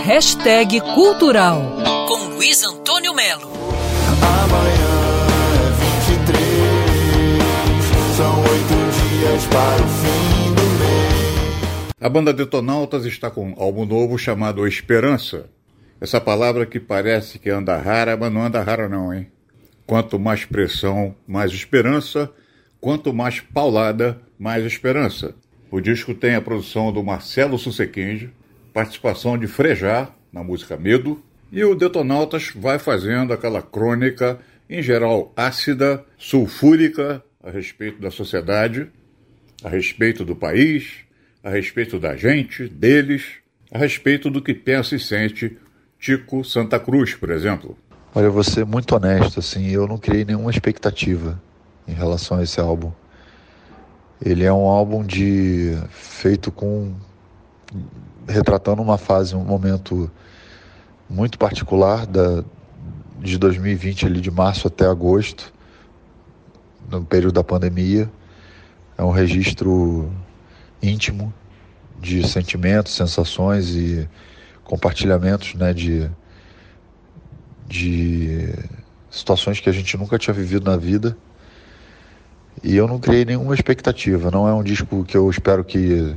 Hashtag Cultural com Luiz Antônio Melo. Amanhã é 23, são oito dias para o fim do mês. A banda Detonautas está com um álbum novo chamado Esperança. Essa palavra que parece que anda rara, mas não anda rara não, hein? Quanto mais pressão, mais esperança. Quanto mais paulada, mais esperança. O disco tem a produção do Marcelo Susequinge, participação de Frejá na música Medo, e o Detonautas vai fazendo aquela crônica, em geral ácida, sulfúrica, a respeito da sociedade, a respeito do país, a respeito da gente, deles, a respeito do que pensa e sente Tico Santa Cruz, por exemplo. Olha, eu vou ser muito honesto, assim, eu não criei nenhuma expectativa em relação a esse álbum. Ele é um álbum de feito com retratando uma fase, um momento muito particular da de 2020 ali de março até agosto, no período da pandemia. É um registro íntimo de sentimentos, sensações e compartilhamentos, né, de de situações que a gente nunca tinha vivido na vida. E eu não criei nenhuma expectativa. Não é um disco que eu espero que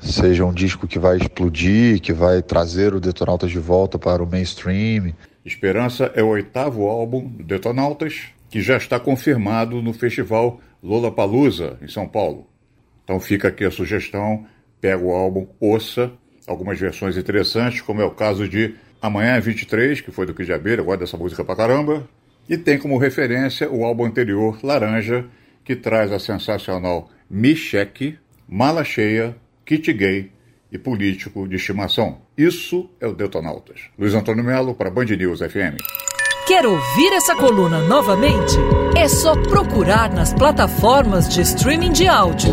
seja um disco que vai explodir, que vai trazer o Detonautas de volta para o mainstream. Esperança é o oitavo álbum do Detonautas, que já está confirmado no festival Lollapalooza, em São Paulo. Então fica aqui a sugestão, pega o álbum, ouça, algumas versões interessantes, como é o caso de Amanhã é 23, que foi do de Abelha, gosto dessa música pra caramba. E tem como referência o álbum anterior, Laranja, que traz a sensacional Me Cheque, Mala Cheia, Kit Gay e Político de Estimação. Isso é o Detonautas. Luiz Antônio Melo para Band News FM. Quer ouvir essa coluna novamente? É só procurar nas plataformas de streaming de áudio.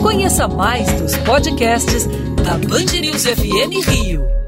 Conheça mais dos podcasts da Band News FM Rio.